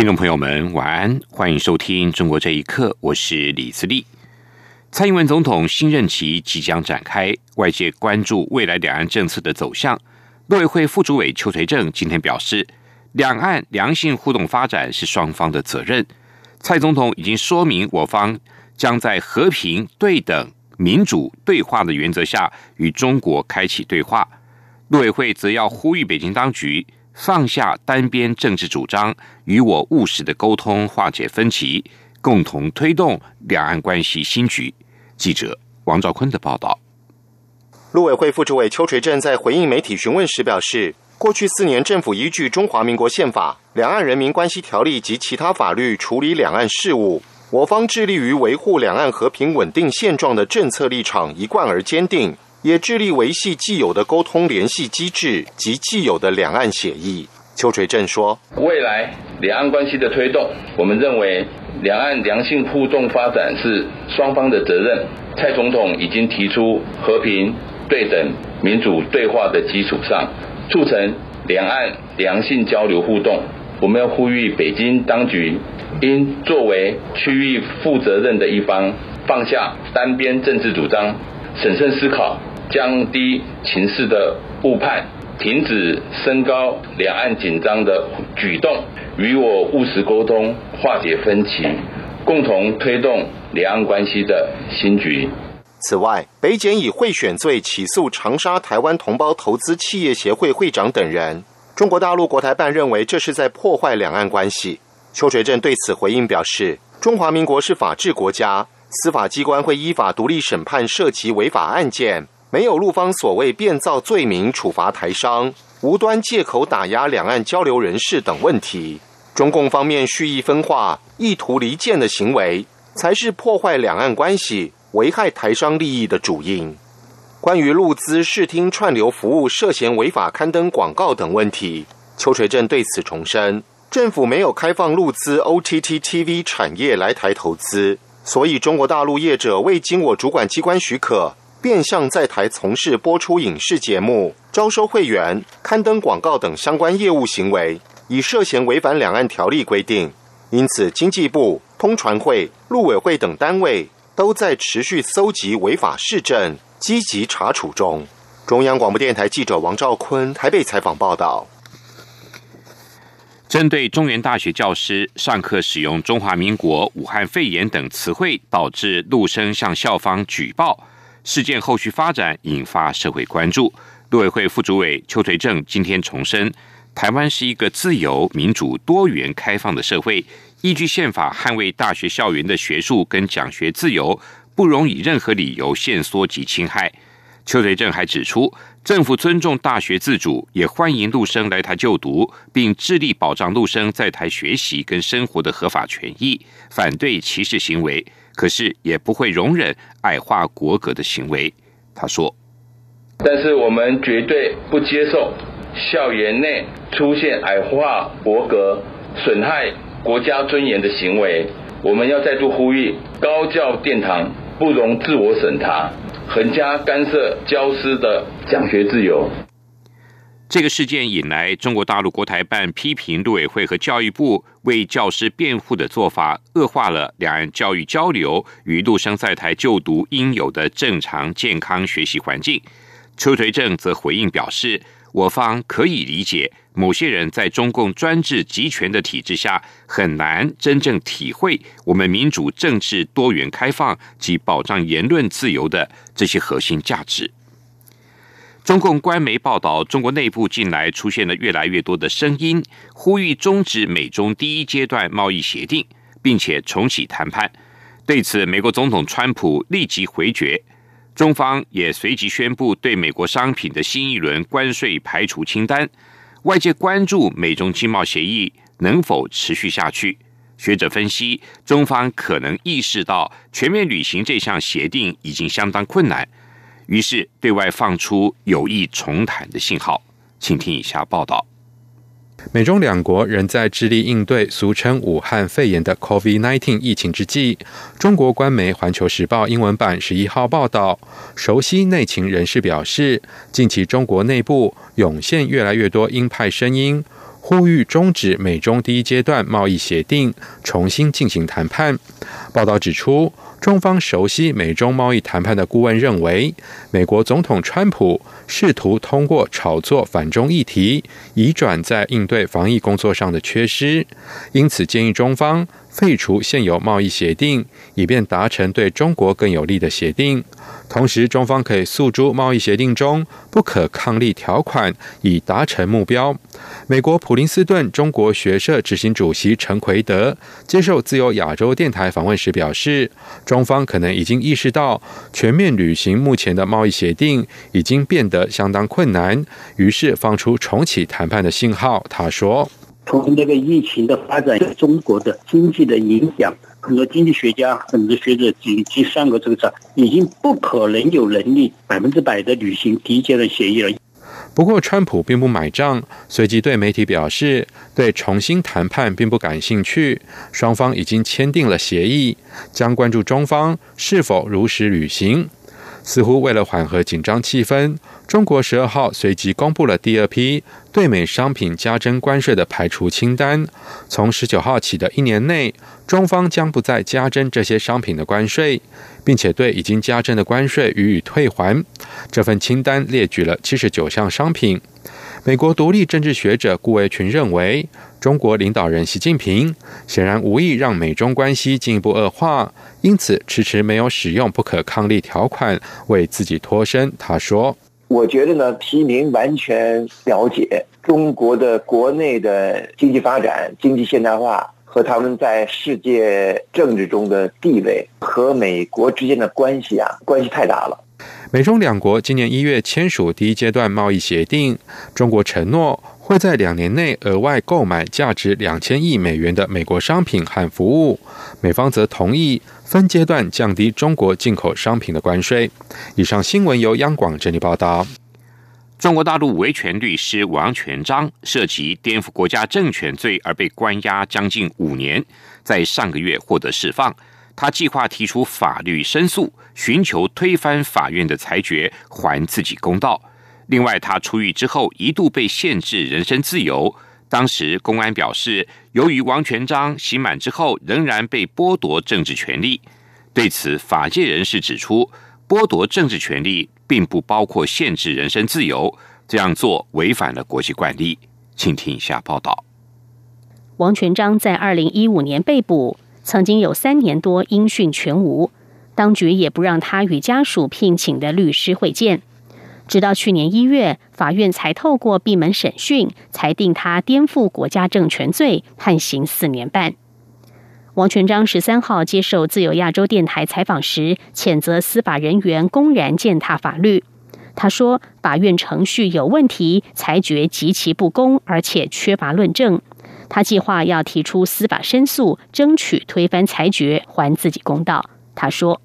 听众朋友们，晚安，欢迎收听《中国这一刻》，我是李自立。蔡英文总统新任期即将展开，外界关注未来两岸政策的走向。陆委会副主委邱垂正今天表示，两岸良性互动发展是双方的责任。蔡总统已经说明，我方将在和平、对等、民主对话的原则下与中国开启对话。陆委会则要呼吁北京当局。放下单边政治主张，与我务实的沟通，化解分歧，共同推动两岸关系新局。记者王兆坤的报道。陆委会副主委邱垂正在回应媒体询问时表示，过去四年，政府依据《中华民国宪法》《两岸人民关系条例》及其他法律处理两岸事务，我方致力于维护两岸和平稳定现状的政策立场一贯而坚定。也致力维系既有的沟通联系机制及既有的两岸协议。邱垂正说：“未来两岸关系的推动，我们认为两岸良性互动发展是双方的责任。蔡总统已经提出和平、对等、民主对话的基础上，促成两岸良性交流互动。我们要呼吁北京当局，应作为区域负责任的一方，放下单边政治主张，审慎思考。”降低情势的误判，停止升高两岸紧张的举动，与我务实沟通，化解分歧，共同推动两岸关系的新局。此外，北检以贿选罪起诉长沙台湾同胞投资企业协会会长等人。中国大陆国台办认为这是在破坏两岸关系。邱垂正对此回应表示：“中华民国是法治国家，司法机关会依法独立审判涉及违法案件。”没有陆方所谓变造罪名处罚台商，无端借口打压两岸交流人士等问题，中共方面蓄意分化、意图离间的行为，才是破坏两岸关系、危害台商利益的主因。关于陆资视听串流服务涉嫌违法刊登广告等问题，邱垂正对此重申，政府没有开放陆资 OTT TV 产业来台投资，所以中国大陆业者未经我主管机关许可。变相在台从事播出影视节目、招收会员、刊登广告等相关业务行为，已涉嫌违反两岸条例规定。因此，经济部、通传会、陆委会等单位都在持续搜集违法市政，积极查处中。中央广播电台记者王兆坤台北采访报道。针对中原大学教师上课使用“中华民国”“武汉肺炎”等词汇，导致陆生向校方举报。事件后续发展引发社会关注。陆委会副主委邱垂正今天重申，台湾是一个自由、民主、多元、开放的社会，依据宪法捍卫大学校园的学术跟讲学自由，不容以任何理由限缩及侵害。邱垂正还指出，政府尊重大学自主，也欢迎陆生来台就读，并致力保障陆生在台学习跟生活的合法权益，反对歧视行为。可是也不会容忍矮化国格的行为，他说。但是我们绝对不接受校园内出现矮化国格、损害国家尊严的行为。我们要再度呼吁：高教殿堂不容自我审查，横加干涉教师的讲学自由。这个事件引来中国大陆国台办批评陆委会和教育部为教师辩护的做法，恶化了两岸教育交流与陆生在台就读应有的正常健康学习环境。邱垂正则回应表示，我方可以理解某些人在中共专制集权的体制下，很难真正体会我们民主政治多元开放及保障言论自由的这些核心价值。中共官媒报道，中国内部近来出现了越来越多的声音，呼吁终止美中第一阶段贸易协定，并且重启谈判。对此，美国总统川普立即回绝，中方也随即宣布对美国商品的新一轮关税排除清单。外界关注美中经贸协议能否持续下去。学者分析，中方可能意识到全面履行这项协定已经相当困难，于是对外放出有意重谈的信号。请听以下报道。美中两国仍在致力应对俗称武汉肺炎的 COVID-19 疫情之际，中国官媒《环球时报》英文版十一号报道，熟悉内情人士表示，近期中国内部涌现越来越多鹰派声音，呼吁终止美中第一阶段贸易协定，重新进行谈判。报道指出。中方熟悉美中贸易谈判的顾问认为，美国总统川普试图通过炒作反中议题，以转在应对防疫工作上的缺失，因此建议中方废除现有贸易协定，以便达成对中国更有利的协定。同时，中方可以诉诸贸易协定中不可抗力条款，以达成目标。美国普林斯顿中国学社执行主席陈奎德接受自由亚洲电台访问时表示，中方可能已经意识到全面履行目前的贸易协定已经变得相当困难，于是放出重启谈判的信号。他说：“从那个疫情的发展对中国的经济的影响。”很多经济学家、很多学者已经上过这个账，已经不可能有能力百分之百的履行第一阶段协议了。不过，川普并不买账，随即对媒体表示，对重新谈判并不感兴趣。双方已经签订了协议，将关注中方是否如实履行。似乎为了缓和紧张气氛，中国十二号随即公布了第二批对美商品加征关税的排除清单。从十九号起的一年内，中方将不再加征这些商品的关税，并且对已经加征的关税予以退还。这份清单列举了七十九项商品。美国独立政治学者顾维群认为，中国领导人习近平显然无意让美中关系进一步恶化，因此迟迟没有使用不可抗力条款为自己脱身。他说：“我觉得呢，习近平完全了解中国的国内的经济发展、经济现代化和他们在世界政治中的地位和美国之间的关系啊，关系太大了。”美中两国今年一月签署第一阶段贸易协定，中国承诺会在两年内额外购买价值两千亿美元的美国商品和服务，美方则同意分阶段降低中国进口商品的关税。以上新闻由央广整理报道。中国大陆维权律师王全章涉及颠覆国家政权罪而被关押将近五年，在上个月获得释放。他计划提出法律申诉，寻求推翻法院的裁决，还自己公道。另外，他出狱之后一度被限制人身自由。当时公安表示，由于王全章刑满之后仍然被剥夺政治权利。对此，法界人士指出，剥夺政治权利并不包括限制人身自由，这样做违反了国际惯例。请听一下报道：王全章在二零一五年被捕。曾经有三年多音讯全无，当局也不让他与家属聘请的律师会见。直到去年一月，法院才透过闭门审讯，裁定他颠覆国家政权罪，判刑四年半。王全章十三号接受自由亚洲电台采访时，谴责司法人员公然践踏法律。他说：“法院程序有问题，裁决极其不公，而且缺乏论证。”他计划要提出司法申诉，争取推翻裁决，还自己公道。他说：“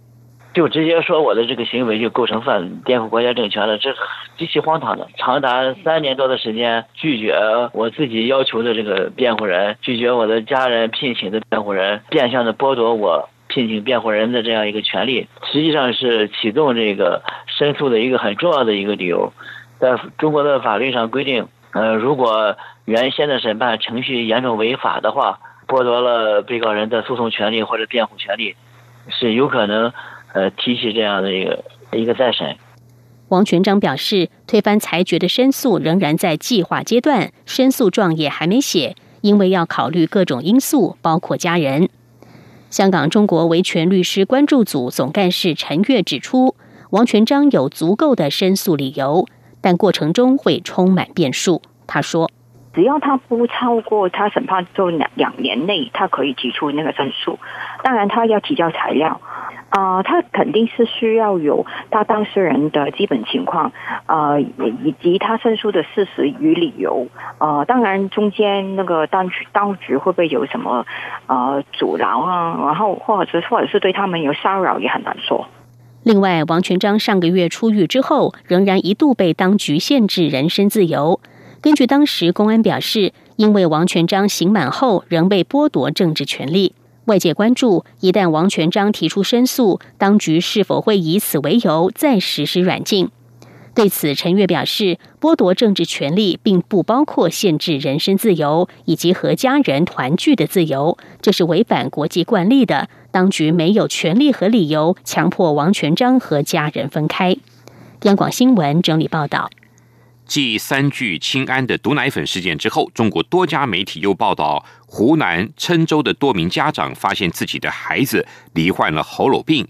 就直接说我的这个行为就构成犯颠覆国家政权了，这极其荒唐的。长达三年多的时间，拒绝我自己要求的这个辩护人，拒绝我的家人聘请的辩护人，变相的剥夺我聘请辩护人的这样一个权利，实际上是启动这个申诉的一个很重要的一个理由。在中国的法律上规定，呃，如果原先的审判程序严重违法的话，剥夺了被告人的诉讼权利或者辩护权利，是有可能呃提起这样的一个一个再审。王全章表示，推翻裁决的申诉仍然在计划阶段，申诉状也还没写，因为要考虑各种因素，包括家人。香港中国维权律师关注组总干事陈月指出，王全章有足够的申诉理由，但过程中会充满变数。他说。只要他不超过他审判后两两年内，他可以提出那个申诉。当然，他要提交材料。啊，他肯定是需要有他当事人的基本情况，呃，以及他申诉的事实与理由。呃，当然中间那个当局当局会不会有什么呃阻挠啊？然后或者或者是对他们有骚扰，也很难说。另外，王全章上个月出狱之后，仍然一度被当局限制人身自由。根据当时公安表示，因为王全章刑满后仍被剥夺政治权利。外界关注，一旦王全章提出申诉，当局是否会以此为由再实施软禁？对此，陈月表示，剥夺政治权利并不包括限制人身自由以及和家人团聚的自由，这是违反国际惯例的。当局没有权利和理由强迫王全章和家人分开。央广新闻整理报道。继三聚氰胺的毒奶粉事件之后，中国多家媒体又报道，湖南郴州的多名家长发现自己的孩子罹患了喉咙病，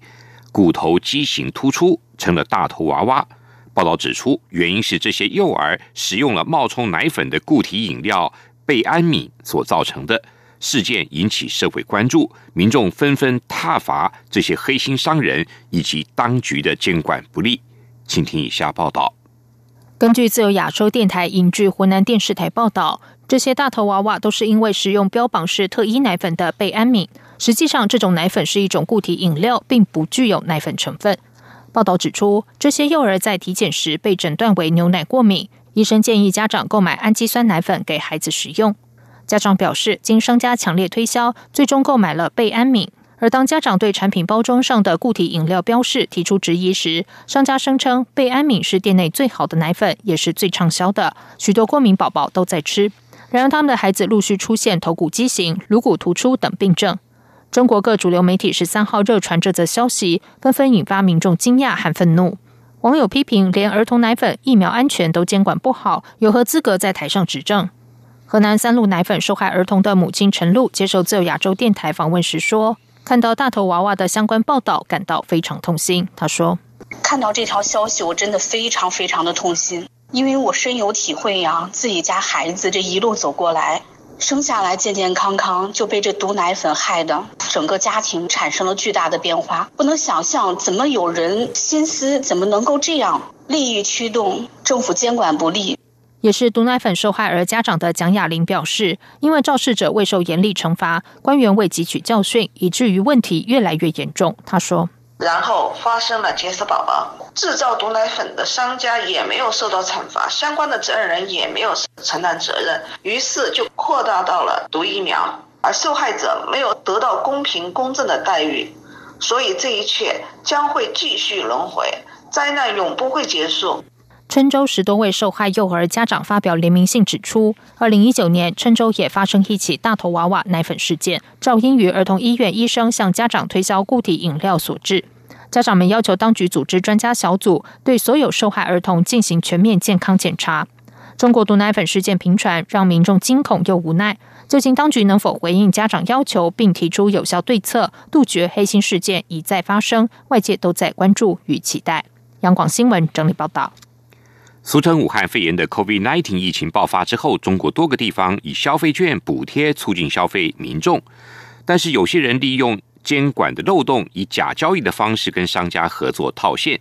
骨头畸形突出，成了大头娃娃。报道指出，原因是这些幼儿使用了冒充奶粉的固体饮料贝安敏所造成的。事件引起社会关注，民众纷纷挞伐这些黑心商人以及当局的监管不力。请听以下报道。根据自由亚洲电台引据湖南电视台报道，这些大头娃娃都是因为食用标榜是特一奶粉的贝安敏，实际上这种奶粉是一种固体饮料，并不具有奶粉成分。报道指出，这些幼儿在体检时被诊断为牛奶过敏，医生建议家长购买氨基酸奶粉给孩子食用。家长表示，经商家强烈推销，最终购买了贝安敏。而当家长对产品包装上的固体饮料标示提出质疑时，商家声称贝安敏是店内最好的奶粉，也是最畅销的，许多过敏宝宝都在吃。然而，他们的孩子陆续出现头骨畸形、颅骨突出等病症。中国各主流媒体十三号热传这则消息，纷纷引发民众惊讶和愤怒。网友批评，连儿童奶粉疫苗安全都监管不好，有何资格在台上指证？河南三鹿奶粉受害儿童的母亲陈露接受自由亚洲电台访问时说。看到大头娃娃的相关报道，感到非常痛心。他说：“看到这条消息，我真的非常非常的痛心，因为我深有体会呀。自己家孩子这一路走过来，生下来健健康康，就被这毒奶粉害的，整个家庭产生了巨大的变化。不能想象，怎么有人心思，怎么能够这样？利益驱动，政府监管不力。”也是毒奶粉受害儿家长的蒋雅玲表示，因为肇事者未受严厉惩罚，官员未汲取教训，以至于问题越来越严重。他说：“然后发生了结石宝宝，制造毒奶粉的商家也没有受到惩罚，相关的责任人也没有承担责任，于是就扩大到了毒疫苗，而受害者没有得到公平公正的待遇，所以这一切将会继续轮回，灾难永不会结束。”郴州十多位受害幼儿家长发表联名信，指出，二零一九年郴州也发生一起大头娃娃奶粉事件，赵因于儿童医院医生向家长推销固体饮料所致。家长们要求当局组织专家小组，对所有受害儿童进行全面健康检查。中国毒奶粉事件频传，让民众惊恐又无奈。究竟当局能否回应家长要求，并提出有效对策，杜绝黑心事件一再发生？外界都在关注与期待。央广新闻整理报道。俗称武汉肺炎的 COVID-19 疫情爆发之后，中国多个地方以消费券补贴促进消费民众，但是有些人利用监管的漏洞，以假交易的方式跟商家合作套现。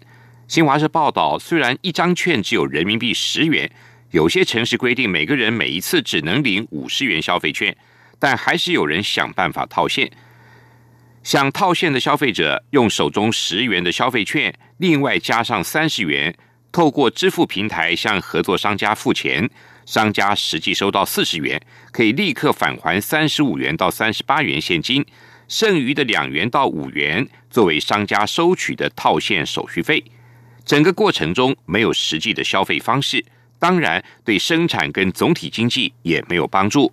新华社报道，虽然一张券只有人民币十元，有些城市规定每个人每一次只能领五十元消费券，但还是有人想办法套现。想套现的消费者用手中十元的消费券，另外加上三十元。透过支付平台向合作商家付钱，商家实际收到四十元，可以立刻返还三十五元到三十八元现金，剩余的两元到五元作为商家收取的套现手续费。整个过程中没有实际的消费方式，当然对生产跟总体经济也没有帮助。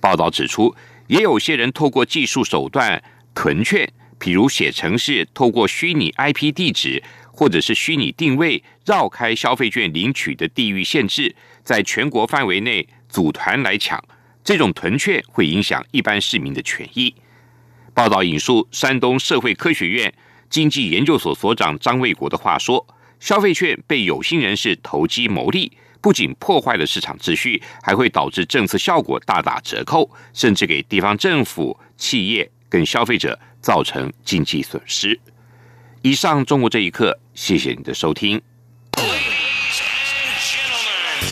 报道指出，也有些人透过技术手段囤券，譬如写程式，透过虚拟 IP 地址。或者是虚拟定位绕开消费券领取的地域限制，在全国范围内组团来抢，这种囤券会影响一般市民的权益。报道引述山东社会科学院经济研究所所长张卫国的话说：“消费券被有心人士投机牟利，不仅破坏了市场秩序，还会导致政策效果大打折扣，甚至给地方政府、企业跟消费者造成经济损失。”以上中国这一刻，谢谢你的收听。Please.